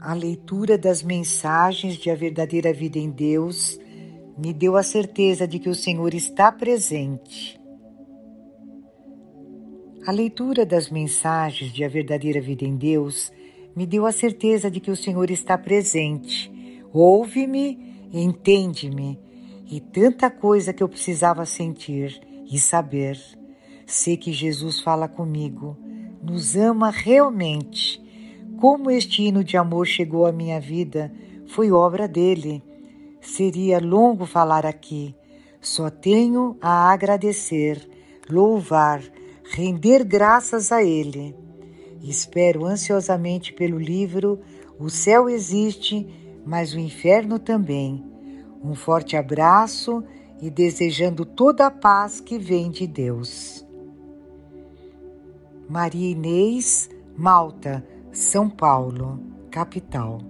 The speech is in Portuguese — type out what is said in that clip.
A leitura das mensagens de A Verdadeira Vida em Deus me deu a certeza de que o Senhor está presente. A leitura das mensagens de A Verdadeira Vida em Deus me deu a certeza de que o Senhor está presente. Ouve-me, entende-me e tanta coisa que eu precisava sentir e saber. Sei que Jesus fala comigo, nos ama realmente como este hino de amor chegou à minha vida foi obra dele. Seria longo falar aqui. Só tenho a agradecer, louvar, render graças a ele. Espero ansiosamente pelo livro O Céu Existe, mas o Inferno também. Um forte abraço e desejando toda a paz que vem de Deus. Maria Inês, Malta, são Paulo, capital.